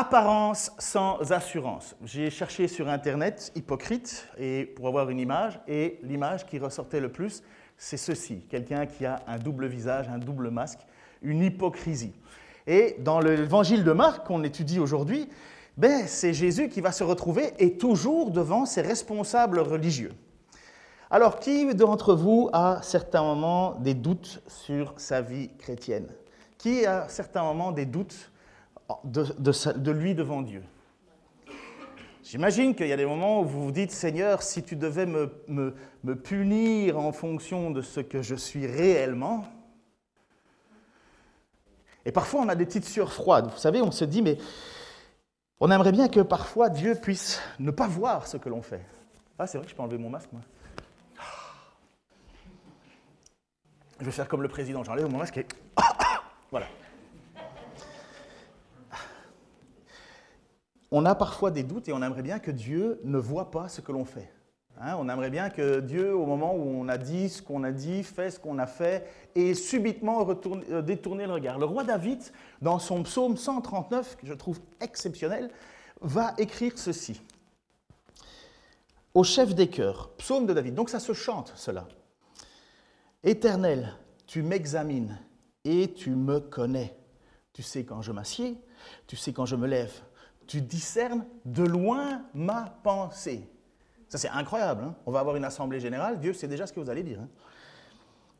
Apparence sans assurance. J'ai cherché sur Internet hypocrite et pour avoir une image, et l'image qui ressortait le plus, c'est ceci quelqu'un qui a un double visage, un double masque, une hypocrisie. Et dans l'évangile de Marc qu'on étudie aujourd'hui, ben, c'est Jésus qui va se retrouver et toujours devant ses responsables religieux. Alors, qui d'entre vous a certains moments des doutes sur sa vie chrétienne? Qui a certains moments des doutes de, lui devant Dieu. J'imagine qu'il y a des moments où vous vous dites, Seigneur, si tu devais me, me, punir en fonction de ce que je suis réellement. Et parfois, on a des petites sueurs froides. Vous savez, on se dit, mais on aimerait bien que parfois Dieu puisse ne pas voir ce que l'on fait. Ah, c'est vrai que je peux enlever mon masque, moi. Je vais faire comme le président, j'enlève mon masque et... voilà. On a parfois des doutes et on aimerait bien que Dieu ne voit pas ce que l'on fait. Hein, on aimerait bien que Dieu, au moment où on a dit ce qu'on a dit, fait ce qu'on a fait, ait subitement euh, détourné le regard. Le roi David, dans son psaume 139, que je trouve exceptionnel, va écrire ceci. Au chef des cœurs, psaume de David. Donc ça se chante, cela. Éternel, tu m'examines et tu me connais. Tu sais quand je m'assieds, tu sais quand je me lève tu discernes de loin ma pensée. Ça, c'est incroyable. Hein. On va avoir une assemblée générale. Dieu sait déjà ce que vous allez dire. Hein.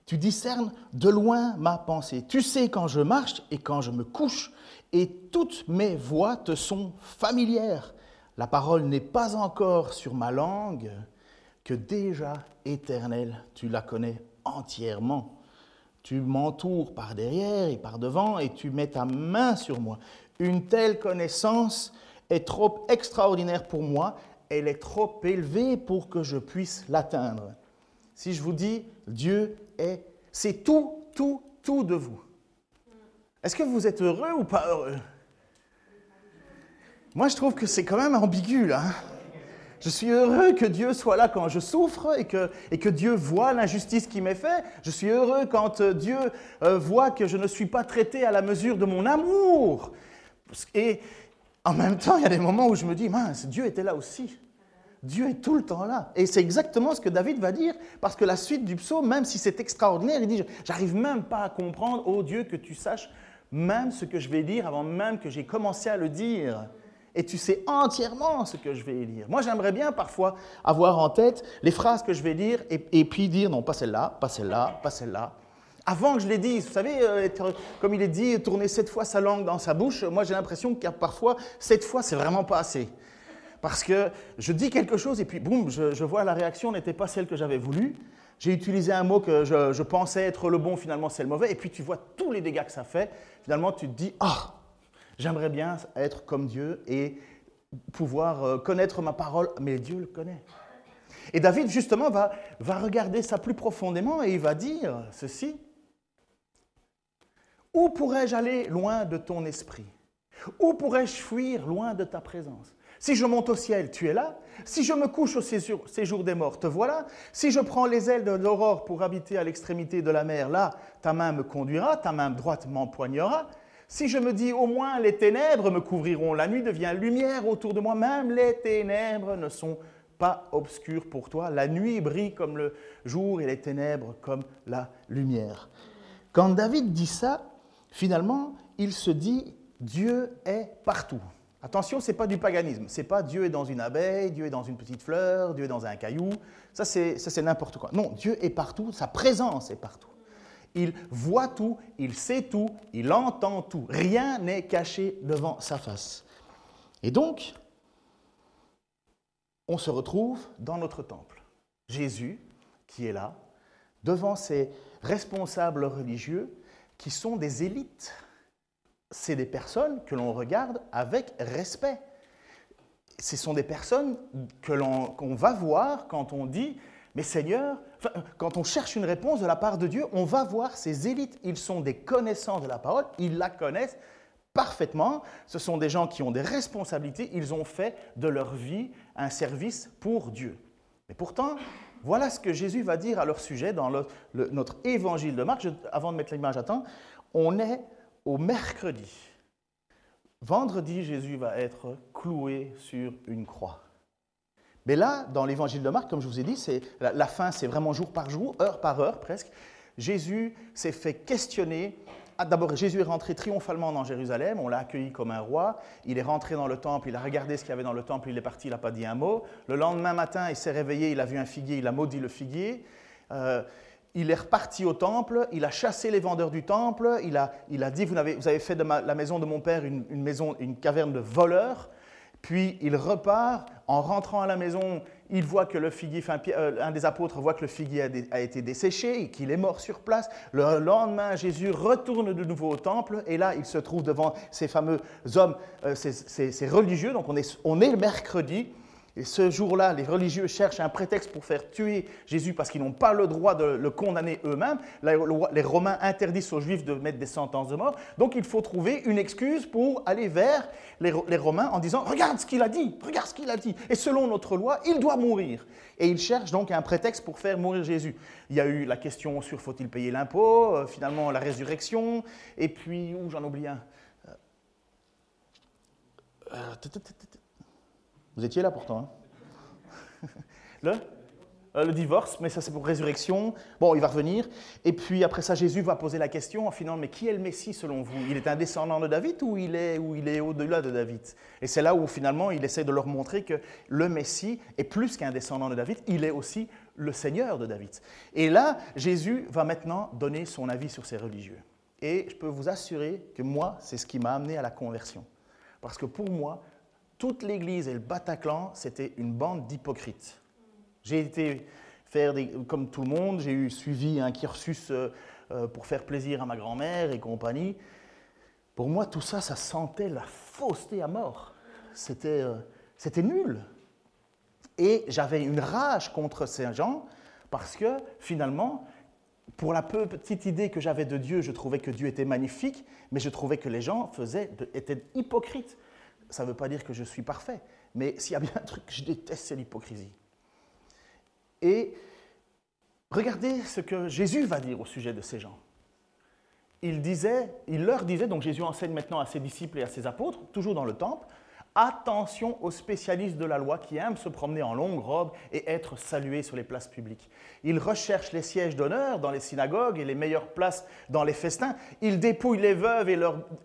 Tu discernes de loin ma pensée. Tu sais quand je marche et quand je me couche, et toutes mes voix te sont familières. La parole n'est pas encore sur ma langue, que déjà éternelle, tu la connais entièrement. Tu m'entoures par derrière et par devant, et tu mets ta main sur moi. Une telle connaissance est trop extraordinaire pour moi, elle est trop élevée pour que je puisse l'atteindre. Si je vous dis Dieu est, c'est tout, tout, tout de vous. Est-ce que vous êtes heureux ou pas heureux? Moi, je trouve que c'est quand même ambigu là. Hein. Je suis heureux que Dieu soit là quand je souffre et que, et que Dieu voit l'injustice qui m'est faite. Je suis heureux quand euh, Dieu euh, voit que je ne suis pas traité à la mesure de mon amour. Et en même temps, il y a des moments où je me dis, mince, Dieu était là aussi. Dieu est tout le temps là. Et c'est exactement ce que David va dire, parce que la suite du psaume, même si c'est extraordinaire, il dit, j'arrive même pas à comprendre, oh Dieu, que tu saches même ce que je vais dire avant même que j'ai commencé à le dire. Et tu sais entièrement ce que je vais dire. Moi, j'aimerais bien parfois avoir en tête les phrases que je vais dire et, et puis dire, non, pas celle-là, pas celle-là, pas celle-là avant que je l'ai dit. Vous savez, euh, comme il est dit, tourner sept fois sa langue dans sa bouche, moi j'ai l'impression a parfois sept fois, c'est vraiment pas assez. Parce que je dis quelque chose et puis boum, je, vois la réaction n'était pas celle que j'avais voulu. J'ai utilisé un mot que je, pensais être le bon, finalement c'est le mauvais. Et puis tu vois tous les dégâts que ça fait. Finalement, tu te dis, ah, j'aimerais bien être comme Dieu et pouvoir euh, connaître ma parole, mais Dieu le connaît. Et David, justement, va regarder ça plus profondément et il va dire ceci. Où pourrais-je aller loin de ton esprit? Où pourrais-je fuir loin de ta présence? Si je monte au ciel, tu es là. Si je me couche au séjour, des morts, te voilà. Si je prends les ailes de l'aurore pour habiter à l'extrémité de la mer, là, ta main me conduira, ta main droite m'empoignera. Si je me dis au moins les ténèbres me couvriront, la nuit devient lumière autour de moi, même les ténèbres ne sont pas obscures pour toi. La nuit brille comme le jour et les ténèbres comme la lumière. Quand David dit ça, Finalement, il se dit Dieu est partout. Attention, ce n'est pas du paganisme. Ce n'est pas Dieu est dans une abeille, Dieu est dans une petite fleur, Dieu est dans un caillou. Ça, c'est n'importe quoi. Non, Dieu est partout, sa présence est partout. Il voit tout, il sait tout, il entend tout. Rien n'est caché devant sa face. Et donc, on se retrouve dans notre temple. Jésus, qui est là, devant ses responsables religieux, qui sont des élites. C'est des personnes que l'on regarde avec respect. ce sont des personnes qu'on va voir quand on dit, mais Seigneur, quand on cherche une réponse de la part de Dieu, on va voir ces élites, ils sont des connaissants de la parole, ils la connaissent parfaitement, ce sont des gens qui ont des responsabilités, ils ont fait de leur vie un service pour Dieu. Mais pourtant, voilà ce que Jésus va dire à leur sujet dans notre évangile de Marc. avant de mettre l'image à temps, on est au mercredi. Vendredi, Jésus va être cloué sur une croix. Mais là, dans l'évangile de Marc, comme je vous ai dit, c'est, la, fin, c'est vraiment jour par jour, heure par heure presque. Jésus s'est fait questionner. Ah, d'abord, Jésus est rentré triomphalement dans Jérusalem, on l'a accueilli comme un roi. Il est rentré dans le temple, il a regardé ce qu'il y avait dans le temple, il est parti, il n'a pas dit un mot. Le lendemain matin, il s'est réveillé, il a vu un figuier, il a maudit le figuier. Euh, il est reparti au temple, il a chassé les vendeurs du temple, il a, il a dit, vous avez, vous avez fait de la maison de mon père une, maison, une caverne de voleurs. Puis il repart, en rentrant à la maison, il voit que le figuier, euh, un des apôtres voit que le figuier a, été desséché et qu'il est mort sur place. Le lendemain, Jésus retourne de nouveau au temple et là, il se trouve devant ces fameux hommes, euh, ces, religieux. Donc on est, on est le mercredi et ce jour-là, les religieux cherchent un prétexte pour faire tuer Jésus parce qu'ils n'ont pas le droit de le condamner eux-mêmes. Les Romains interdisent aux Juifs de mettre des sentences de mort. Donc il faut trouver une excuse pour aller vers les, Romains en disant Regarde ce qu'il a dit, regarde ce qu'il a dit. Et selon notre loi, il doit mourir. Et ils cherchent donc un prétexte pour faire mourir Jésus. Il y a eu la question sur faut-il payer l'impôt, euh, finalement la résurrection, et puis, où j'en oublie un? Euh, vous étiez là pourtant. Hein le, euh, le divorce, mais ça c'est pour résurrection. Bon, il va revenir. Et puis après ça, Jésus va poser la question en finant, mais qui est le Messie selon vous? Il est un descendant de David ou il est, ou il est au-delà de David? Et c'est là où finalement il essaie de leur montrer que le Messie est plus qu'un descendant de David, il est aussi le Seigneur de David. Et là, Jésus va maintenant donner son avis sur ces religieux. Et je peux vous assurer que moi, c'est ce qui m'a amené à la conversion. Parce que pour moi, toute l'Église et le Bataclan, c'était une bande d'hypocrites. J'ai été faire des, comme tout le monde, j'ai eu suivi un cursus euh, euh, pour faire plaisir à ma grand-mère et compagnie. Pour moi, tout ça, ça sentait la fausseté à mort. C'était, euh, c'était nul. Et j'avais une rage contre ces gens parce que finalement, pour la petite idée que j'avais de Dieu, je trouvais que Dieu était magnifique, mais je trouvais que les gens faisaient, étaient hypocrites ça ne veut pas dire que je suis parfait, mais s'il y a bien un truc que je déteste, c'est l'hypocrisie. Et regardez ce que Jésus va dire au sujet de ces gens. Il, disait, il leur disait, donc Jésus enseigne maintenant à ses disciples et à ses apôtres, toujours dans le temple, Attention aux spécialistes de la loi qui aiment se promener en longue robe et être salués sur les places publiques. Ils recherchent les sièges d'honneur dans les synagogues et les meilleures places dans les festins. Ils dépouillent les veuves et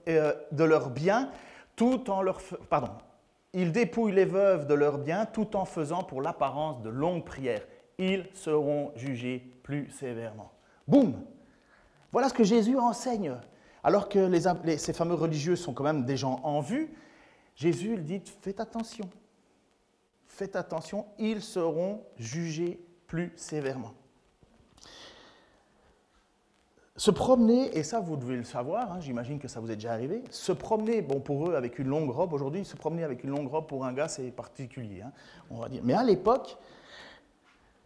euh, de leurs biens tout en leur... Pardon. Ils dépouillent les veuves de leurs biens tout en faisant pour l'apparence de longues prières. Ils seront jugés plus sévèrement. Boum Voilà ce que Jésus enseigne. Alors que ces fameux religieux sont quand même des gens en vue, Jésus dit, faites attention. Faites attention, ils seront jugés plus sévèrement. Se promener, et ça vous devez le savoir, hein, j'imagine que ça vous est déjà arrivé, se promener, bon pour eux avec une longue robe, aujourd'hui se promener avec une longue robe pour un gars c'est particulier, hein, on va dire. Mais à l'époque,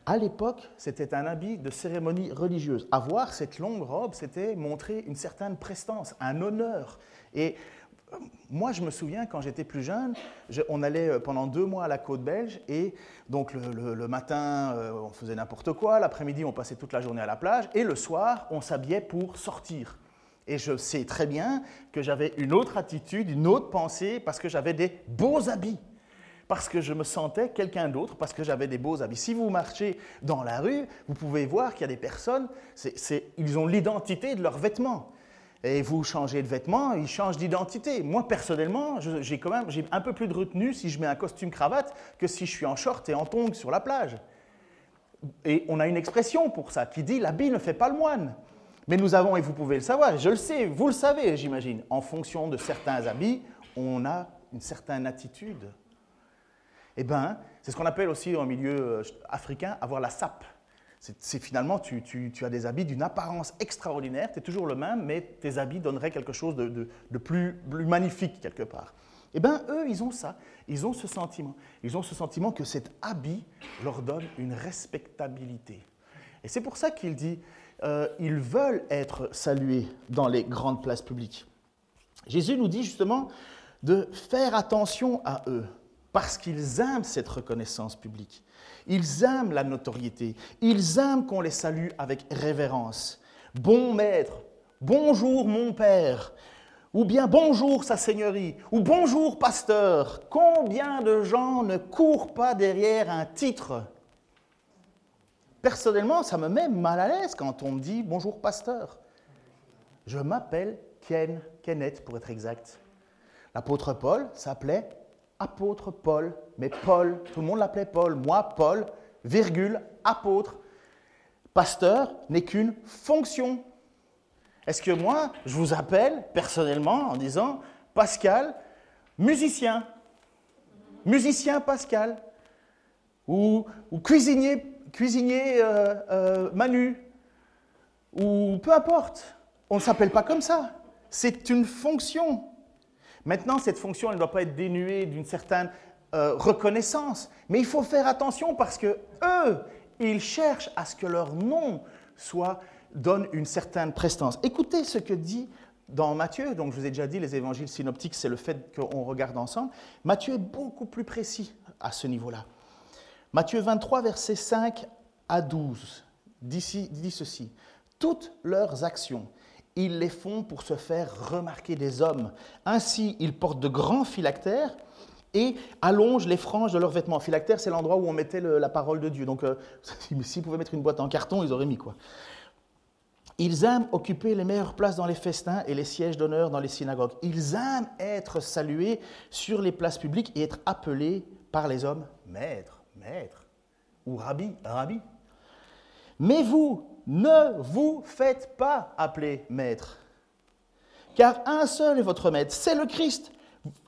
à l'époque, c'était un habit de cérémonie religieuse. Avoir cette longue robe, c'était montrer une certaine prestance, un honneur. Et moi, je me souviens, quand j'étais plus jeune, on allait euh, pendant deux mois à la côte belge et donc le, matin, euh, on faisait n'importe quoi, l'après-midi, on passait toute la journée à la plage et le soir, on s'habillait pour sortir. Et je sais très bien que j'avais une autre attitude, une autre pensée parce que j'avais des beaux habits. Parce que je me sentais quelqu'un d'autre, parce que j'avais des beaux habits. Si vous marchez dans la rue, vous pouvez voir qu'il y a des personnes, ils ont l'identité de leurs vêtements et vous changez de vêtements, ils changent d'identité. Moi, personnellement, j'ai quand même un peu plus de retenue si je mets un costume cravate que si je suis en short et en tongs sur la plage. Et on a une expression pour ça qui dit l'habit ne fait pas le moine. Mais nous avons, et vous pouvez le savoir, je le sais, vous le savez, j'imagine, en fonction de certains habits, on a une certaine attitude. Eh bien, c'est ce qu'on appelle aussi en milieu euh, africain avoir la sape. C'est finalement, tu, as des habits d'une apparence extraordinaire, tu es toujours le même, mais tes habits donneraient quelque chose de, plus, magnifique quelque part. Eh bien, eux, ils ont ça. Ils ont ce sentiment. Ils ont ce sentiment que cet habit leur donne une respectabilité. Et c'est pour ça qu'il dit, euh, ils veulent être salués dans les grandes places publiques. Jésus nous dit justement de faire attention à eux, parce qu'ils aiment cette reconnaissance publique. Ils aiment la notoriété. Ils aiment qu'on les salue avec révérence. Bon maître, bonjour mon père, ou bien bonjour sa seigneurie, ou bonjour pasteur. Combien de gens ne courent pas derrière un titre? Personnellement, ça me met mal à l'aise quand on me dit bonjour pasteur. Je m'appelle Ken, Kenneth pour être exact. L'apôtre Paul s'appelait apôtre Paul, mais Paul, tout le monde l'appelait Paul. Moi, Paul, virgule, apôtre. Pasteur n'est qu'une fonction. Est-ce que moi, je vous appelle personnellement en disant Pascal, musicien, musicien Pascal, ou, cuisinier, cuisinier euh, euh, Manu, ou peu importe. On ne s'appelle pas comme ça. C'est une fonction. Maintenant, cette fonction, elle ne doit pas être dénuée d'une certaine euh, reconnaissance. Mais il faut faire attention parce que eux, ils cherchent à ce que leur nom soit donne une certaine prestance. Écoutez ce que dit dans Matthieu, donc je vous ai déjà dit, les évangiles synoptiques, c'est le fait qu'on regarde ensemble. Matthieu est beaucoup plus précis à ce niveau-là. Matthieu 23, versets 5 à 12, dit, dit ceci. Toutes leurs actions, ils les font pour se faire remarquer des hommes. Ainsi, ils portent de grands phylactères et allongent les franges de leurs vêtements. Phylactère, c'est l'endroit où on mettait la parole de Dieu. Donc, euh, s'ils pouvaient mettre une boîte en carton, ils auraient mis quoi. Ils aiment occuper les meilleures places dans les festins et les sièges d'honneur dans les synagogues. Ils aiment être salués sur les places publiques et être appelés par les hommes maître, maître, ou rabbi, rabbi. Mais vous, ne vous faites pas appeler maître, car un seul est votre maître, c'est le Christ.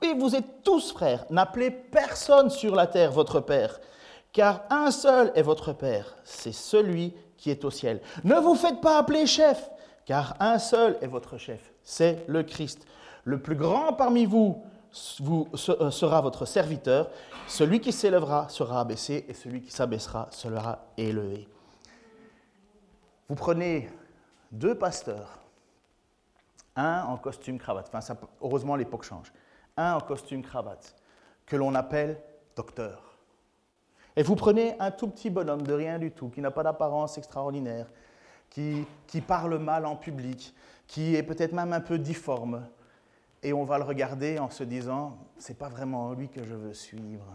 Et vous êtes tous frères. N'appelez personne sur la terre votre Père, car un seul est votre Père, c'est celui qui est au ciel. Ne vous faites pas appeler chef, car un seul est votre chef, c'est le Christ. Le plus grand parmi vous, vous euh, sera votre serviteur. Celui qui s'élèvera sera abaissé, et celui qui s'abaissera sera élevé. Vous prenez deux pasteurs, un en costume cravate, heureusement l'époque change, un en costume cravate, que l'on appelle docteur. Et vous prenez un tout petit bonhomme de rien du tout, qui n'a pas d'apparence extraordinaire, qui, qui parle mal en public, qui est peut-être même un peu difforme, et on va le regarder en se disant, c'est pas vraiment lui que je veux suivre.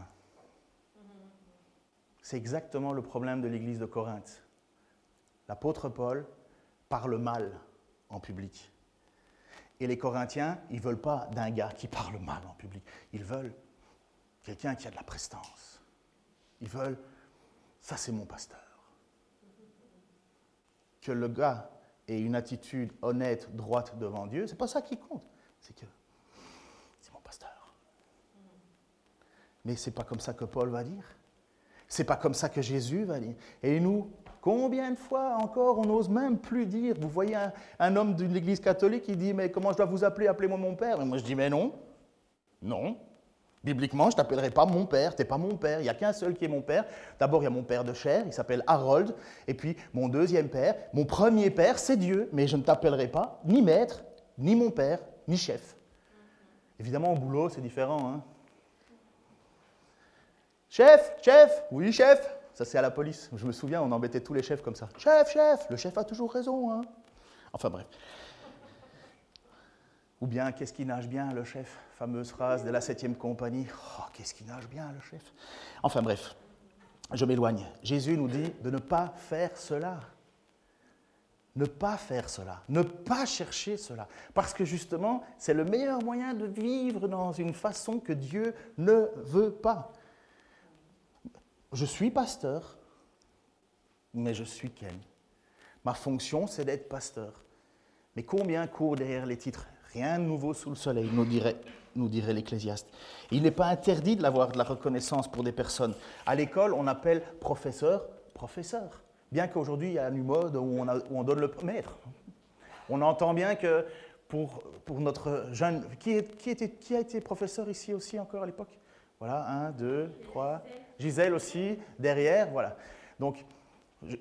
C'est exactement le problème de l'église de Corinthe l'apôtre Paul parle mal en public. Et les Corinthiens, ils ne veulent pas d'un gars qui parle mal en public. Ils veulent quelqu'un qui a de la prestance. Ils veulent, ça c'est mon pasteur. Que le gars ait une attitude honnête, droite devant Dieu, c'est pas ça qui compte. C'est que c'est mon pasteur. Mais c'est pas comme ça que Paul va dire. C'est pas comme ça que Jésus va dire. Et nous, Combien de fois encore on n'ose même plus dire Vous voyez un, homme de l'Église catholique qui dit Mais comment je dois vous appeler? Appelez-moi mon père. Et moi je dis Mais non, non. Bibliquement, je t'appellerai pas mon père, tu n'es pas mon père, il n'y a qu'un seul qui est mon père. D'abord, il y a mon père de chair, il s'appelle Harold, et puis mon deuxième père, mon premier père, c'est Dieu, mais je ne t'appellerai pas ni maître, ni mon père, ni chef. Évidemment, au boulot, c'est différent. Hein. Chef, chef, oui, chef. Ça, c'est à la police. Je me souviens, on embêtait tous les chefs comme ça. Chef, chef, le chef a toujours raison. Hein. Enfin bref. Ou bien, qu'est-ce qui nage bien, le chef? Fameuse phrase de la septième compagnie. Oh, qu'est-ce qui nage bien, le chef? Enfin bref, je m'éloigne. Jésus nous dit de ne pas faire cela. Ne pas faire cela. Ne pas chercher cela. Parce que justement, c'est le meilleur moyen de vivre dans une façon que Dieu ne veut pas. Je suis pasteur, mais je suis Ken. Ma fonction, c'est d'être pasteur. Mais combien court derrière les titres? Rien de nouveau sous le soleil, nous dirait, nous l'Ecclésiaste. Il n'est pas interdit de l'avoir de la reconnaissance pour des personnes. À l'école, on appelle professeur, professeur. Bien qu'aujourd'hui, il y a une mode où on, où on donne le maître. On entend bien que pour, pour notre jeune... Qui, qui, était, qui a été professeur ici aussi encore à l'époque? Voilà, un, deux, trois. Gisèle aussi, derrière, voilà. Donc,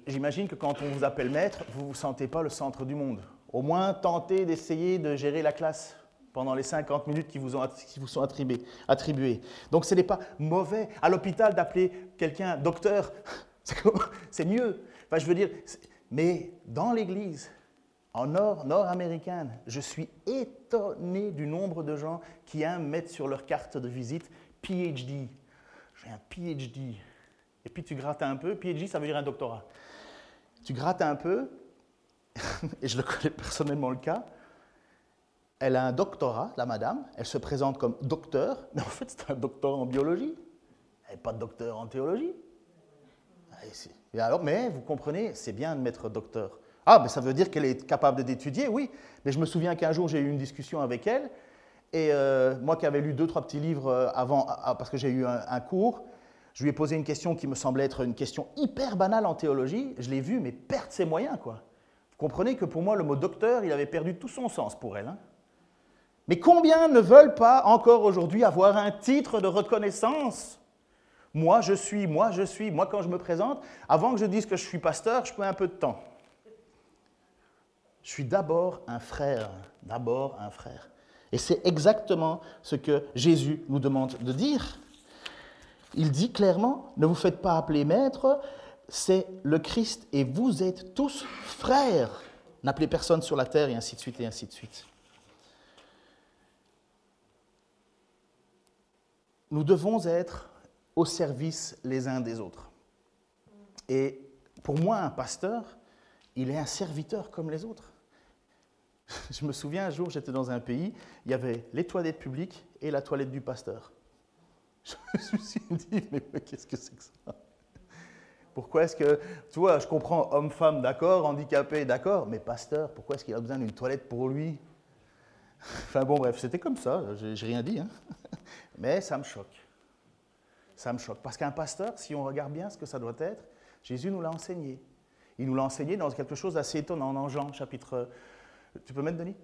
j'imagine que quand on vous appelle maître, vous ne vous sentez pas le centre du monde. Au moins, tentez d'essayer de gérer la classe pendant les 50 minutes qui vous, sont attribuées. attribuées. Donc ce n'est pas mauvais. À l'hôpital, d'appeler quelqu'un docteur, c'est mieux. Enfin, je veux dire, mais dans l'Église, en nord, nord-américaine, je suis étonné du nombre de gens qui aiment mettre sur leur carte de visite PhD. Un PhD. Et puis tu grattes un peu. PhD, ça veut dire un doctorat. Tu grattes un peu, et je le connais personnellement le cas, elle a un doctorat, la madame, elle se présente comme docteur, mais en fait c'est un docteur en biologie. Elle n'est pas docteur en théologie. Et alors, mais vous comprenez, c'est bien de mettre docteur. Ah, mais ça veut dire qu'elle est capable d'étudier, oui. Mais je me souviens qu'un jour j'ai eu une discussion avec elle, et euh, moi qui avais lu deux, trois petits livres euh, avant, parce que j'ai eu un, cours, je lui ai posé une question qui me semblait être une question hyper banale en théologie. Je l'ai vu, mais perdre ses moyens, quoi. Vous comprenez que pour moi, le mot docteur, il avait perdu tout son sens pour elle. Hein. Mais combien ne veulent pas encore aujourd'hui avoir un titre de reconnaissance? Moi, je suis, moi, je suis, moi, quand je me présente, avant que je dise que je suis pasteur, je prends un peu de temps. Je suis d'abord un frère, d'abord un frère. Et c'est exactement ce que Jésus nous demande de dire. Il dit clairement, ne vous faites pas appeler maître, c'est le Christ et vous êtes tous frères. N'appelez personne sur la terre et ainsi de suite et ainsi de suite. nous devons être au service les uns des autres. Et pour moi, un pasteur, il est un serviteur comme les autres. Je me souviens un jour, j'étais dans un pays, il y avait les toilettes publiques et la toilette du pasteur. Je me suis dit, mais qu'est-ce que c'est que ça? Pourquoi est-ce que, tu vois, je comprends homme-femme, d'accord, handicapé, d'accord, mais pasteur, pourquoi est-ce qu'il a besoin d'une toilette pour lui? Enfin bon, bref, c'était comme ça, j'ai rien dit. Hein. Mais ça me choque. Ça me choque. Parce qu'un pasteur, si on regarde bien ce que ça doit être, Jésus nous l'a enseigné. Il nous l'a enseigné dans quelque chose d'assez étonnant, dans Jean chapitre... Tu peux mettre, Denis?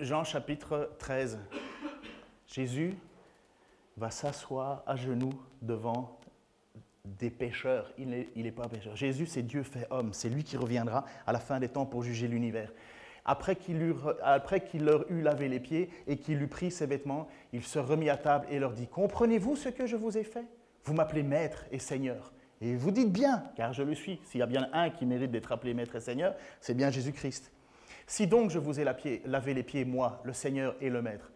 Jean chapitre 13. Jésus va s'asseoir à genoux devant des pécheurs. Il n'est pas pécheur. Jésus, c'est Dieu fait homme. C'est lui qui reviendra à la fin des temps pour juger l'univers. Après qu'il, leur eut lavé les pieds et qu'il eut pris ses vêtements, il se remit à table et leur dit, Comprenez-vous ce que je vous ai fait? Vous m'appelez maître et seigneur. Et vous dites bien, car je le suis. S'il y a bien un qui mérite d'être appelé maître et seigneur, c'est bien Jésus-Christ. Si donc je vous ai lavé les pieds, moi, le Seigneur et le Maître,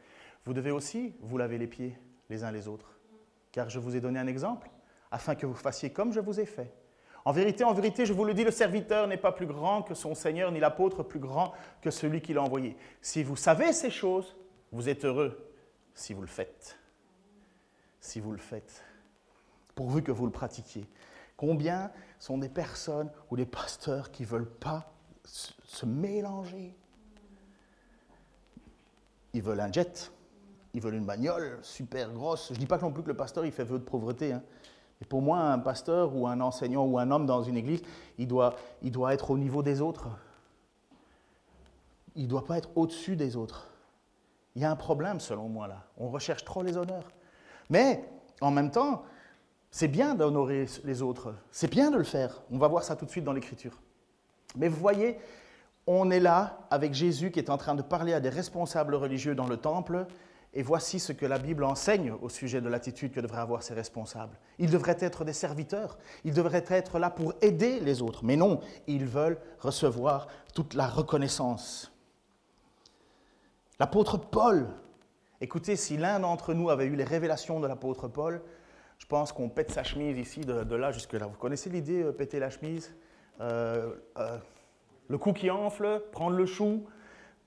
vous devez aussi vous laver les pieds les uns les autres. Car je vous ai donné un exemple, afin que vous fassiez comme je vous ai fait. En vérité, en vérité, je vous le dis, le serviteur n'est pas plus grand que son Seigneur, ni l'apôtre plus grand que celui qui l'a envoyé. Si vous savez ces choses, vous êtes heureux si vous le faites. Si vous le faites. Pourvu que vous le pratiquiez. Combien sont des personnes ou des pasteurs qui ne veulent pas se mélanger Ils veulent un jet, ils veulent une bagnole super grosse. Je ne dis pas non plus que le pasteur, il fait vœu de pauvreté. Hein. Et pour moi, un pasteur ou un enseignant ou un homme dans une église, il doit, il doit être au niveau des autres. Il ne doit pas être au-dessus des autres. Il y a un problème selon moi là. On recherche trop les honneurs. Mais en même temps, c'est bien d'honorer les autres. C'est bien de le faire. On va voir ça tout de suite dans l'Écriture. Mais vous voyez, on est là avec Jésus qui est en train de parler à des responsables religieux dans le temple et voici ce que la Bible enseigne au sujet de l'attitude que devraient avoir ces responsables. Ils devraient être des serviteurs, ils devraient être là pour aider les autres, mais non, ils veulent recevoir toute la reconnaissance. L'apôtre Paul, écoutez, si l'un d'entre nous avait eu les révélations de l'apôtre Paul, je pense qu'on pète sa chemise ici, de, là jusque là. Vous connaissez l'idée, euh, péter la chemise? Euh, euh, Le cou qui enfle, prendre le chou,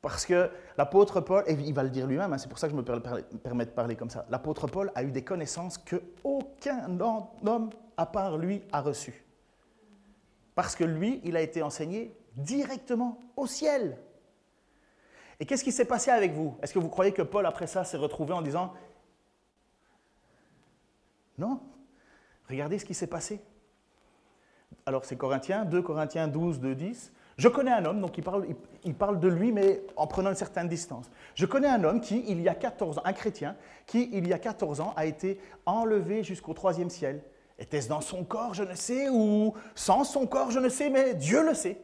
parce que l'apôtre Paul, et il va le dire lui-même, hein, c'est pour ça que je me permets de parler comme ça, l'apôtre Paul a eu des connaissances que aucun homme à part lui a reçues. Parce que lui, il a été enseigné directement au ciel. Et qu'est-ce qui s'est passé avec vous? Est-ce que vous croyez que Paul, après ça, s'est retrouvé en disant Non Regardez ce qui s'est passé. Alors c'est Corinthiens, 2 Corinthiens 12, 2, 10. Je connais un homme, donc il parle, il parle, de lui, mais en prenant une certaine distance. Je connais un homme qui, il y a 14 ans, un chrétien, qui, il y a 14 ans, a été enlevé jusqu'au troisième ciel. Était-ce dans son corps, je ne sais, ou sans son corps, je ne sais, mais Dieu le sait.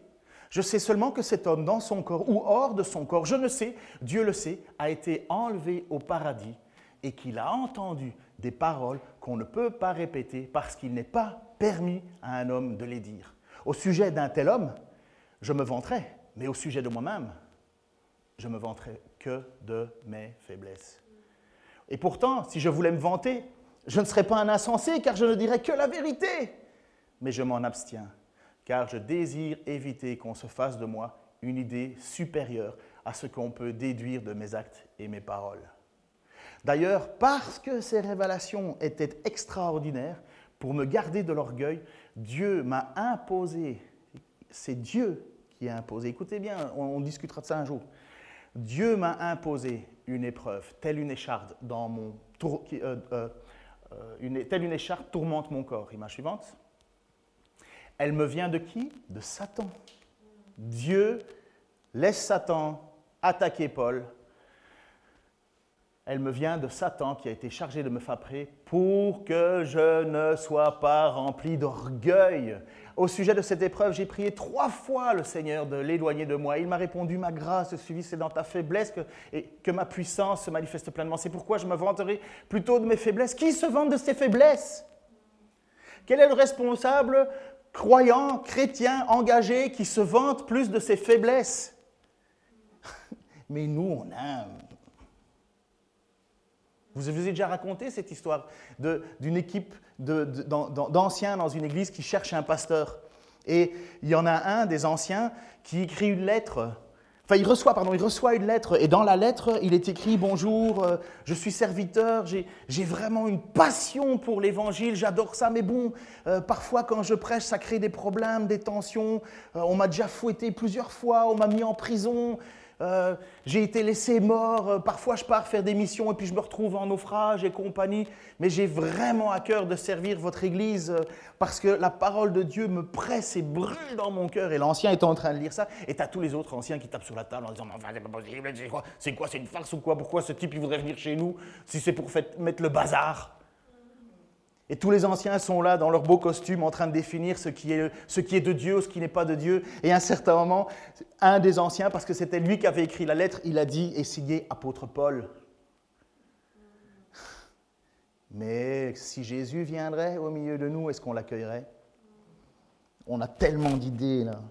Je sais seulement que cet homme, dans son corps ou hors de son corps, je ne sais, Dieu le sait, a été enlevé au paradis et qu'il a entendu des paroles qu'on ne peut pas répéter parce qu'il n'est pas permis à un homme de les dire. Au sujet d'un tel homme, je me vanterai, mais au sujet de moi-même, je me vanterai que de mes faiblesses. Et pourtant, si je voulais me vanter, je ne serais pas un insensé car je ne dirais que la vérité. Mais je m'en abstiens car je désire éviter qu'on se fasse de moi une idée supérieure à ce qu'on peut déduire de mes actes et mes paroles. D'ailleurs, parce que ces révélations étaient extraordinaires, pour me garder de l'orgueil, Dieu m'a imposé, c'est Dieu qui a imposé, écoutez bien, on, discutera de ça un jour, Dieu m'a imposé une épreuve, telle une écharpe dans mon euh, euh, telle une écharpe tourmente mon corps. Image suivante. Elle me vient de qui? De Satan. Dieu laisse Satan attaquer Paul. Elle me vient de Satan qui a été chargé de me frapper pour que je ne sois pas rempli d'orgueil. Au sujet de cette épreuve, j'ai prié trois fois le Seigneur de l'éloigner de moi. Il m'a répondu, ma grâce suivie, c'est dans ta faiblesse que, et que ma puissance se manifeste pleinement. C'est pourquoi je me vanterai plutôt de mes faiblesses. Qui se vante de ses faiblesses? Quel est le responsable croyant, chrétien, engagé, qui se vante plus de ses faiblesses? Mais nous, on a... Vous avez déjà raconté cette histoire d'une équipe d'anciens dans une église qui cherche un pasteur. Et il y en a un des anciens qui écrit une lettre Enfin, il reçoit, pardon, il reçoit une lettre et dans la lettre, il est écrit Bonjour, euh, je suis serviteur, j'ai vraiment une passion pour l'évangile, j'adore ça, mais bon, euh, parfois quand je prêche, ça crée des problèmes, des tensions. Euh, on m'a déjà fouetté plusieurs fois, on m'a mis en prison. Euh, j'ai été laissé mort, euh, parfois je pars faire des missions et puis je me retrouve en naufrage et compagnie, mais j'ai vraiment à cœur de servir votre Église euh, parce que la parole de Dieu me presse et brûle dans mon cœur. Et l'ancien est en train de lire ça, et tu as tous les autres anciens qui tapent sur la table en disant, c'est pas c'est quoi, c'est une farce ou quoi, pourquoi ce type il voudrait venir chez nous si c'est pour mettre le bazar? Et tous les anciens sont là dans leur beau costume en train de définir ce qui est, ce qui est de Dieu, ce qui n'est pas de Dieu. Et à un certain moment, un des anciens, parce que c'était lui qui avait écrit la lettre, il a dit et signé apôtre Paul. Mais si Jésus viendrait au milieu de nous, est-ce qu'on l'accueillerait? On a tellement d'idées là.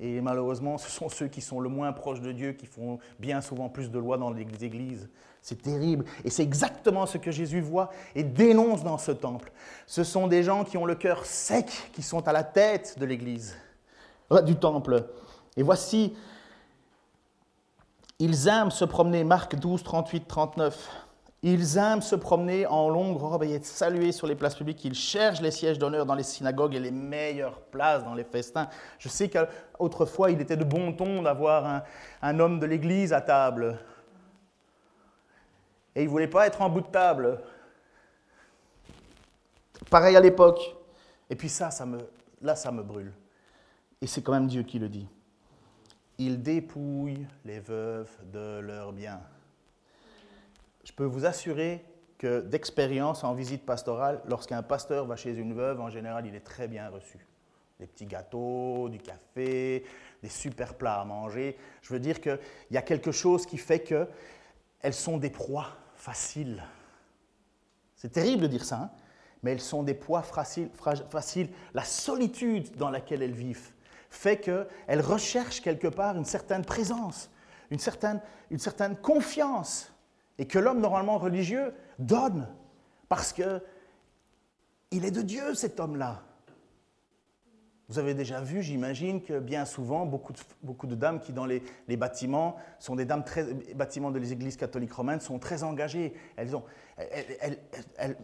Et malheureusement, ce sont ceux qui sont le moins proches de Dieu qui font bien souvent plus de lois dans les églises. C'est terrible. Et c'est exactement ce que Jésus voit et dénonce dans ce temple. Ce sont des gens qui ont le cœur sec, qui sont à la tête de l'église, euh, du temple. Et voici, ils aiment se promener, Marc 12, 38, 39. Ils aiment se promener en longue robe et être salués sur les places publiques. Ils cherchent les sièges d'honneur dans les synagogues et les meilleures places dans les festins. Je sais qu'autrefois, il était de bon ton d'avoir un, un homme de l'église à table et il ne voulait pas être en bout de table. Pareil à l'époque. Et puis ça, ça me, là, ça me brûle. Et c'est quand même Dieu qui le dit. Il dépouille les veuves de leurs biens. Je peux vous assurer que d'expérience en visite pastorale, lorsqu'un pasteur va chez une veuve, en général, il est très bien reçu. Des petits gâteaux, du café, des super plats à manger. Je veux dire qu'il y a quelque chose qui fait qu'elles sont des proies faciles. C'est terrible de dire ça, hein, mais elles sont des poids faciles. La solitude dans laquelle elles vivent fait qu'elles recherchent quelque part une certaine présence, une certaine, une certaine confiance, et que l'homme normalement religieux donne, parce que il est de Dieu cet homme-là. Vous avez déjà vu, j'imagine, que bien souvent, beaucoup de, dames qui, dans les, bâtiments, sont des dames très, bâtiments de l'Église catholique romaine, sont très engagées. Elles ont,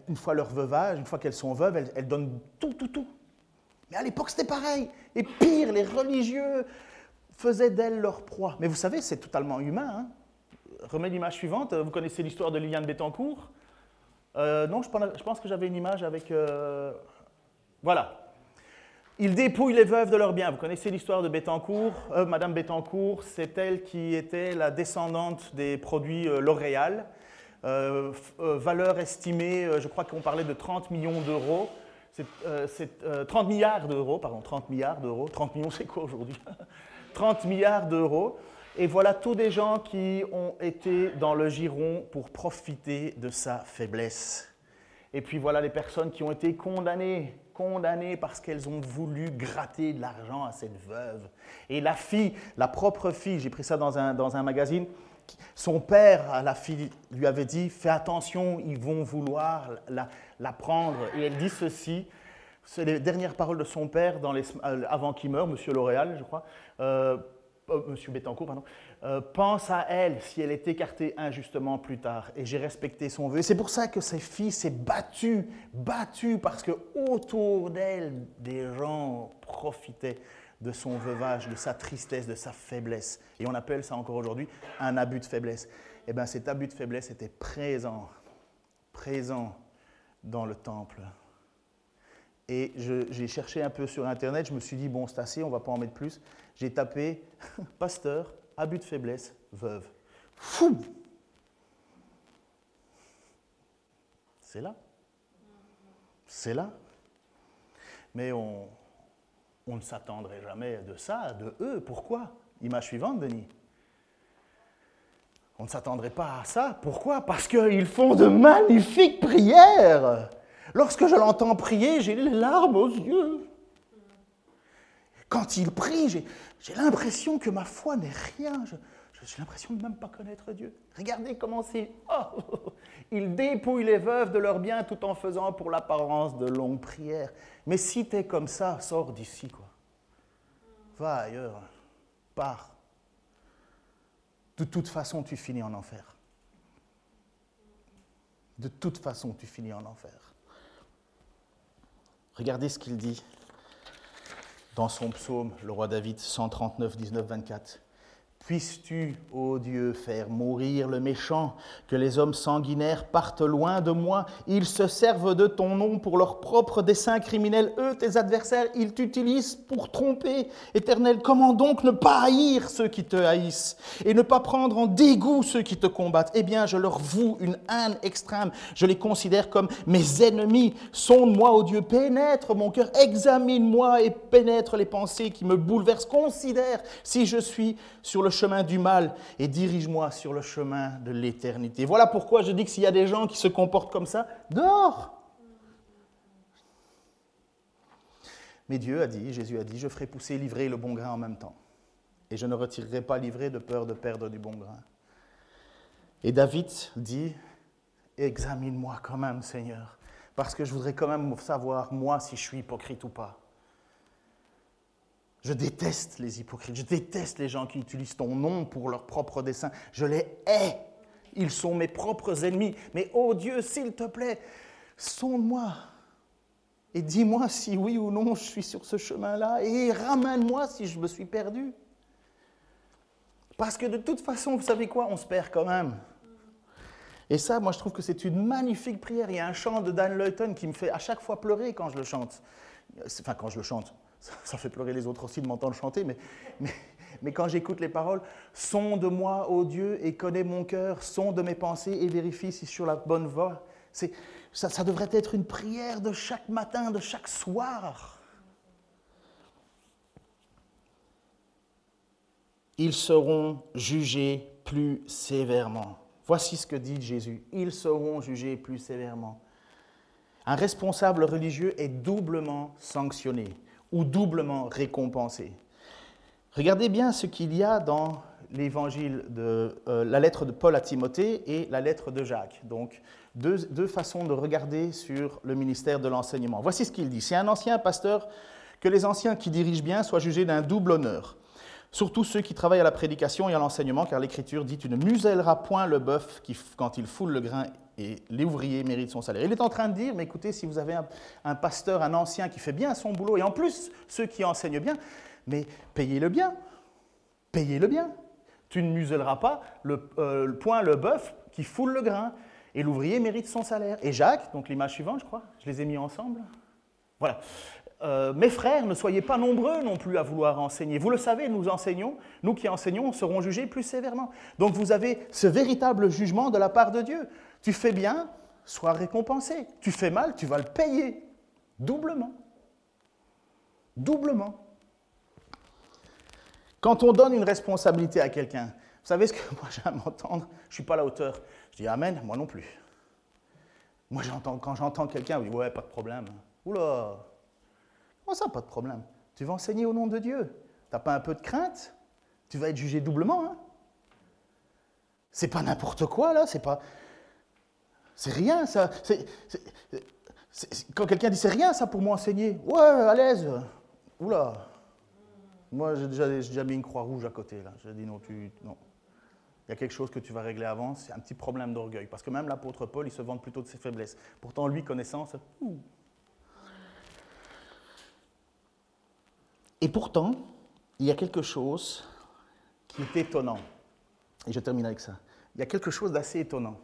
une fois leur veuvage, une fois qu'elles sont veuves, elles, donnent tout, tout, tout. Mais à l'époque, c'était pareil. Et pire, les religieux faisaient d'elles leur proie. Mais vous savez, c'est totalement humain. Hein. Remets l'image suivante. Vous connaissez l'histoire de Liliane Bettencourt? Euh, Non, je pense, que j'avais une image avec... Euh, voilà. Il dépouille les veuves de leurs biens. Vous connaissez l'histoire de Bettencourt? Euh, Madame Bettencourt, c'est elle qui était la descendante des produits euh, L'Oréal. Euh, valeur estimée, je crois qu'on parlait de 30 millions d'euros. C'est 30 milliards d'euros, pardon, 30 milliards d'euros. 30 millions, c'est quoi aujourd'hui? 30 milliards d'euros. Et voilà tous des gens qui ont été dans le giron pour profiter de sa faiblesse. Et puis voilà les personnes qui ont été condamnées, condamnées parce qu'elles ont voulu gratter de l'argent à cette veuve. Et la fille, la propre fille, j'ai pris ça dans un, dans un magazine, son père à la fille lui avait dit, fais attention, ils vont vouloir la, la prendre. Et elle dit ceci, c'est les dernières paroles de son père euh, avant qu'il meure, Monsieur L'Oréal, je crois. Euh, euh, Monsieur Bettencourt, pardon, euh, pense à elle si elle est écartée injustement plus tard. Et j'ai respecté son vœu. C'est pour ça que ses fils s'est battu, battu, parce que autour d'elle, des gens profitaient de son veuvage, de sa tristesse, de sa faiblesse. Et on appelle ça encore aujourd'hui un abus de faiblesse. Eh bien, cet abus de faiblesse était présent, présent dans le temple. Et j'ai cherché un peu sur Internet, je me suis dit, bon, c'est assez, on ne va pas en mettre plus. J'ai tapé pasteur, abus de faiblesse, veuve. Fou C'est là. C'est là. Mais on, on ne s'attendrait jamais de ça, de eux. Pourquoi? Image suivante, Denis. On ne s'attendrait pas à ça. Pourquoi? Parce qu'ils font de magnifiques prières. Lorsque je l'entends prier, j'ai les larmes aux yeux. Quand il prie, j'ai l'impression que ma foi n'est rien. J'ai l'impression de même pas connaître Dieu. Regardez comment c'est. Oh, il dépouille les veuves de leurs biens tout en faisant pour l'apparence de longues prières. Mais si tu es comme ça, sors d'ici, quoi. Va ailleurs. Pars. De toute façon, tu finis en enfer. De toute façon, tu finis en enfer. Regardez ce qu'il dit dans son psaume, le roi David 139, 19, 24. Puisses-tu, ô Dieu, faire mourir le méchant, que les hommes sanguinaires partent loin de moi, ils se servent de ton nom pour leurs propres desseins criminels, eux, tes adversaires, ils t'utilisent pour tromper. Éternel, comment donc ne pas haïr ceux qui te haïssent et ne pas prendre en dégoût ceux qui te combattent? Eh bien, je leur voue une haine extrême, je les considère comme mes ennemis. Sonde-moi, ô Dieu, pénètre mon cœur, examine-moi et pénètre les pensées qui me bouleversent, considère si je suis sur le chemin du mal et dirige-moi sur le chemin de l'éternité. Voilà pourquoi je dis que s'il y a des gens qui se comportent comme ça, dehors. Mais Dieu a dit, Jésus a dit, je ferai pousser l'ivraie et le bon grain en même temps. Et je ne retirerai pas l'ivraie de peur de perdre du bon grain. Et David dit, examine-moi quand même, Seigneur, parce que je voudrais quand même savoir, moi, si je suis hypocrite ou pas. Je déteste les hypocrites, je déteste les gens qui utilisent ton nom pour leur propre dessein. Je les hais. Ils sont mes propres ennemis. Mais oh Dieu, s'il te plaît, sonde-moi et dis-moi si oui ou non je suis sur ce chemin-là et ramène-moi si je me suis perdu. Parce que de toute façon, vous savez quoi, on se perd quand même. Et ça, moi, je trouve que c'est une magnifique prière. Il y a un chant de Dan Leuton qui me fait à chaque fois pleurer quand je le chante. Enfin, quand je le chante ça, fait pleurer les autres aussi de m'entendre chanter, mais, mais, quand j'écoute les paroles, sonde moi, ô Dieu, et connais mon cœur, sonde mes pensées et vérifie si je suis sur la bonne voie. Ça, ça devrait être une prière de chaque matin, de chaque soir. Ils seront jugés plus sévèrement. Voici ce que dit Jésus. Ils seront jugés plus sévèrement. Un responsable religieux est doublement sanctionné ou doublement récompensé. Regardez bien ce qu'il y a dans l'évangile de euh, la lettre de Paul à Timothée et la lettre de Jacques. Donc, deux, deux façons de regarder sur le ministère de l'enseignement. Voici ce qu'il dit. C'est un ancien pasteur que les anciens qui dirigent bien soient jugés d'un double honneur. Surtout ceux qui travaillent à la prédication et à l'enseignement, car l'Écriture dit Tu ne musellera point le bœuf qui, quand il foule le grain et l'ouvrier mérite son salaire. Il est en train de dire, mais écoutez, si vous avez un, pasteur, un ancien qui fait bien son boulot, et en plus ceux qui enseignent bien, mais payez-le bien, payez-le bien. Tu ne muselleras pas le, euh, point le bœuf qui foule le grain, et l'ouvrier mérite son salaire. Et Jacques, donc l'image suivante, je crois, je les ai mis ensemble. Voilà. Euh, mes frères, ne soyez pas nombreux non plus à vouloir enseigner. Vous le savez, nous enseignons, nous qui enseignons serons jugés plus sévèrement. Donc vous avez ce véritable jugement de la part de Dieu. Tu fais bien, sois récompensé. Tu fais mal, tu vas le payer doublement. Doublement. Quand on donne une responsabilité à quelqu'un, vous savez ce que moi j'aime entendre? Je ne suis pas la hauteur. Je dis Amen, moi non plus. Moi, quand j'entends quelqu'un, je dis Ouais, pas de problème. Oula Comment ça, pas de problème Tu vas enseigner au nom de Dieu. Tu n'as pas un peu de crainte? Tu vas être jugé doublement. Hein? C'est pas n'importe quoi, là. C'est pas. C'est rien, ça. Quand quelqu'un dit c'est rien, ça, pour m'enseigner. Ouais, à l'aise. Oula. Moi, j'ai déjà, mis une croix rouge à côté, là. J'ai dit non, tu. Non. Il y a quelque chose que tu vas régler avant, c'est un petit problème d'orgueil. Parce que même l'apôtre Paul, il se vante plutôt de ses faiblesses. Pourtant, lui, connaissance, Et pourtant, il y a quelque chose qui est étonnant. Et je termine avec ça. Il y a quelque chose d'assez étonnant.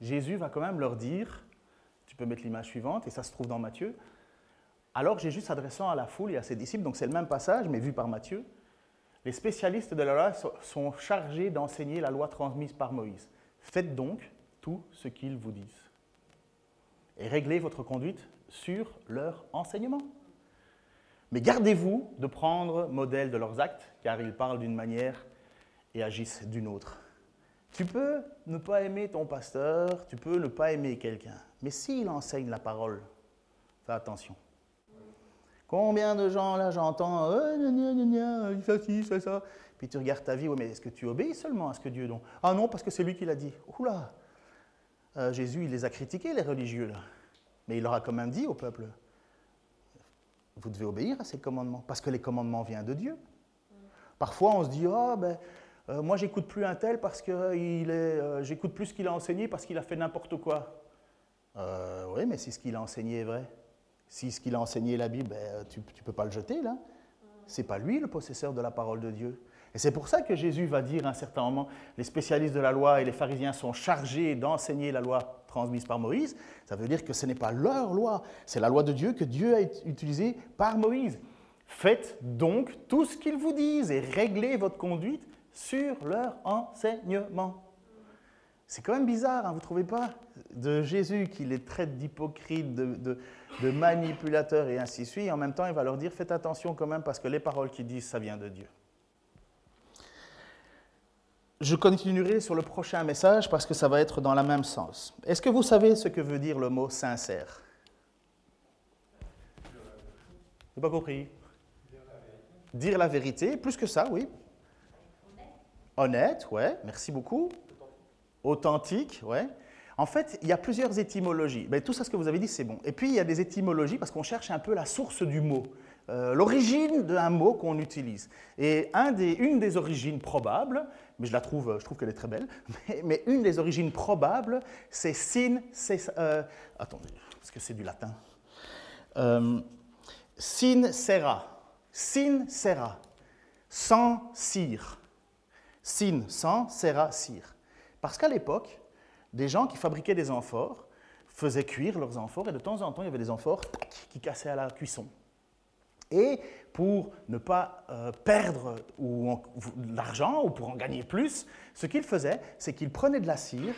Jésus va quand même leur dire, tu peux mettre l'image suivante, et ça se trouve dans Matthieu, alors Jésus s'adressant à la foule et à ses disciples, donc c'est le même passage, mais vu par Matthieu, les spécialistes de la loi sont chargés d'enseigner la loi transmise par Moïse. Faites donc tout ce qu'ils vous disent. Et réglez votre conduite sur leur enseignement. Mais gardez-vous de prendre modèle de leurs actes, car ils parlent d'une manière et agissent d'une autre. Tu peux ne pas aimer ton pasteur, tu peux ne pas aimer quelqu'un, mais s'il enseigne la parole, fais attention. Combien de gens, là, j'entends, euh, il fait ci, fait ça. Puis tu regardes ta vie, oui, mais est-ce que tu obéis seulement à ce que Dieu dit Ah non, parce que c'est lui qui l'a dit. Oula euh, Jésus, il les a critiqués, les religieux, là. Mais il leur a quand même dit au peuple Vous devez obéir à ces commandements, parce que les commandements viennent de Dieu. Parfois, on se dit Ah, ben, euh, moi, j'écoute plus un tel parce que il est, j'écoute plus ce qu'il a enseigné parce qu'il a fait n'importe quoi. oui, mais si ce qu'il a enseigné est vrai. Si ce qu'il a enseigné la Bible, ben, tu ne peux pas le jeter là. C'est pas lui le possesseur de la parole de Dieu. Et c'est pour ça que Jésus va dire à un certain moment, les spécialistes de la loi et les pharisiens sont chargés d'enseigner la loi transmise par Moïse. Ça veut dire que ce n'est pas leur loi, c'est la loi de Dieu que Dieu a utilisée par Moïse. Faites donc tout ce qu'ils vous disent et réglez votre conduite sur leur enseignement. C'est quand même bizarre, hein, vous ne trouvez pas De Jésus qui les traite d'hypocrites, de, de, manipulateurs et ainsi de suite. Et en même temps, il va leur dire faites attention quand même parce que les paroles qu'ils disent, ça vient de Dieu. Je continuerai sur le prochain message parce que ça va être dans le même sens. Est-ce que vous savez ce que veut dire le mot sincère? Je n'ai pas compris. Dire la vérité, plus que ça, oui. Honnête, ouais, merci beaucoup. Authentique, ouais. En fait, il y a plusieurs étymologies. Mais ben, tout ça, ce que vous avez dit, c'est bon. Et puis, il y a des étymologies parce qu'on cherche un peu la source du mot, euh, l'origine d'un mot qu'on utilise. Et une des origines probables, mais je la trouve, je trouve qu'elle est très belle, mais, une des origines probables, c'est sin, euh, attendez, parce que c'est du latin. Euh, sin sera, sin sera, sans cire. Sin, sans, sera, cire. Parce qu'à l'époque, des gens qui fabriquaient des amphores faisaient cuire leurs amphores et de temps en temps, il y avait des amphores qui cassaient à la cuisson. Et pour ne pas euh, perdre l'argent ou pour en gagner plus, ce qu'ils faisaient, c'est qu'ils prenaient de la cire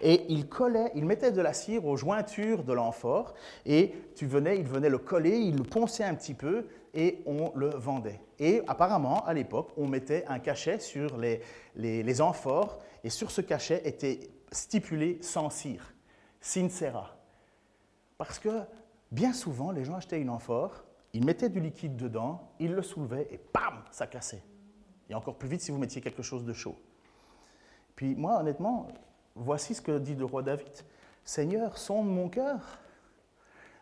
et ils collaient, ils mettaient de la cire aux jointures de l'amphore et tu venais, ils venaient le coller, ils le ponçaient un petit peu et on le vendait. Et apparemment, à l'époque, on mettait un cachet sur les, les, les amphores et sur ce cachet était stipulé sans cire, sincera. Parce que bien souvent, les gens achetaient une amphore, ils mettaient du liquide dedans, ils le soulevaient et pam, ça cassait. Et encore plus vite si vous mettiez quelque chose de chaud. Puis moi, honnêtement, voici ce que dit le roi David. Seigneur, sonde mon cœur,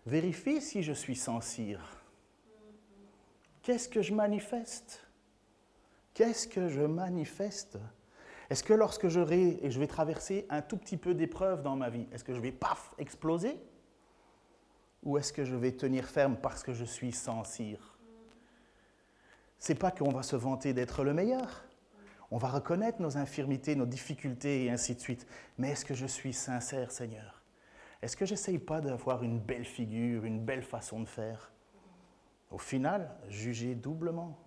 vérifie si je suis sans cire. Qu'est-ce que je manifeste? Qu'est-ce que je manifeste? Est-ce que lorsque je vais, et je vais traverser un tout petit peu d'épreuves dans ma vie, est-ce que je vais, paf, exploser? Ou est-ce que je vais tenir ferme parce que je suis sans cire? C'est pas qu'on va se vanter d'être le meilleur. On va reconnaître nos infirmités, nos difficultés et ainsi de suite. Mais est-ce que je suis sincère, Seigneur? Est-ce que j'essaye pas d'avoir une belle figure, une belle façon de faire? Au final, jugez doublement,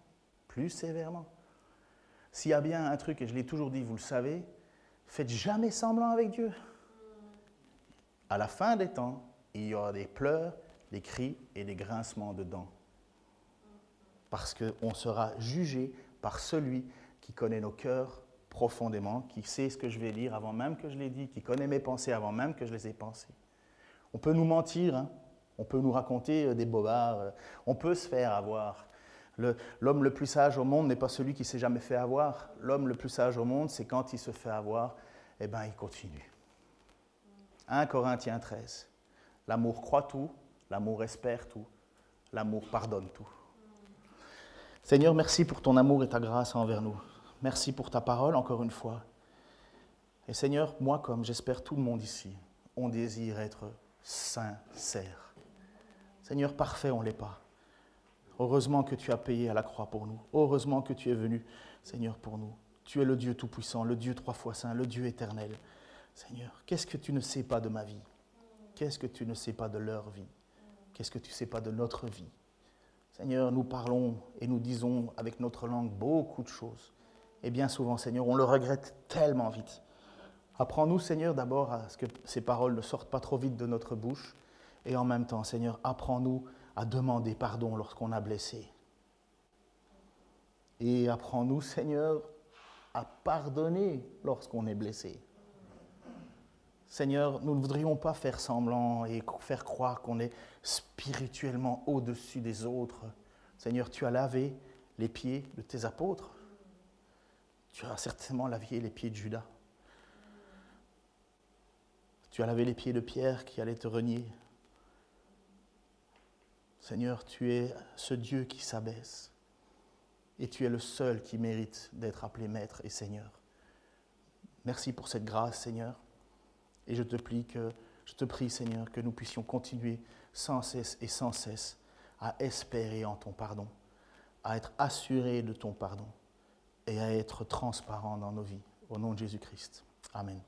plus sévèrement. S'il y a bien un truc, et je l'ai toujours dit, vous le savez, faites jamais semblant avec Dieu. À la fin des temps, il y aura des pleurs, des cris et des grincements de dents. Parce qu'on sera jugé par celui qui connaît nos cœurs profondément, qui sait ce que je vais dire avant même que je l'ai dit, qui connaît mes pensées avant même que je les ai pensées. On peut nous mentir, hein. on peut nous raconter euh, des bobards, euh, on peut se faire avoir. L'homme le, plus sage au monde n'est pas celui qui s'est jamais fait avoir. L'homme le plus sage au monde, c'est quand il se fait avoir, eh bien, il continue. 1 Corinthiens 13. L'amour croit tout, l'amour espère tout, l'amour pardonne tout. Seigneur, merci pour ton amour et ta grâce envers nous. Merci pour ta parole, encore une fois. Et Seigneur, moi comme j'espère tout le monde ici, on désire être sincère. Seigneur, parfait, on ne l'est pas. Heureusement que tu as payé à la croix pour nous. Heureusement que tu es venu, Seigneur, pour nous. Tu es le Dieu Tout-Puissant, le Dieu trois fois saint, le Dieu éternel. Seigneur, qu'est-ce que tu ne sais pas de ma vie? Qu'est-ce que tu ne sais pas de leur vie? Qu'est-ce que tu ne sais pas de notre vie? Seigneur, nous parlons et nous disons avec notre langue beaucoup de choses. Et bien souvent, Seigneur, on le regrette tellement vite. Apprends-nous, Seigneur, d'abord à ce que ces paroles ne sortent pas trop vite de notre bouche. Et en même temps, Seigneur, apprends-nous à demander pardon lorsqu'on a blessé. Et apprends-nous, Seigneur, à pardonner lorsqu'on est blessé. Seigneur, nous ne voudrions pas faire semblant et faire croire qu'on est spirituellement au-dessus des autres. Seigneur, tu as lavé les pieds de tes apôtres. Tu as certainement lavé les pieds de Judas. Tu as lavé les pieds de Pierre qui allait te renier. Seigneur, tu es ce Dieu qui s'abaisse. Et tu es le seul qui mérite d'être appelé Maître et Seigneur. Merci pour cette grâce, Seigneur. Et je te prie Seigneur, que nous puissions continuer sans cesse et sans cesse à espérer en ton pardon, à être assurés de ton pardon et à être transparents dans nos vies. Au nom de Jésus-Christ. Amen.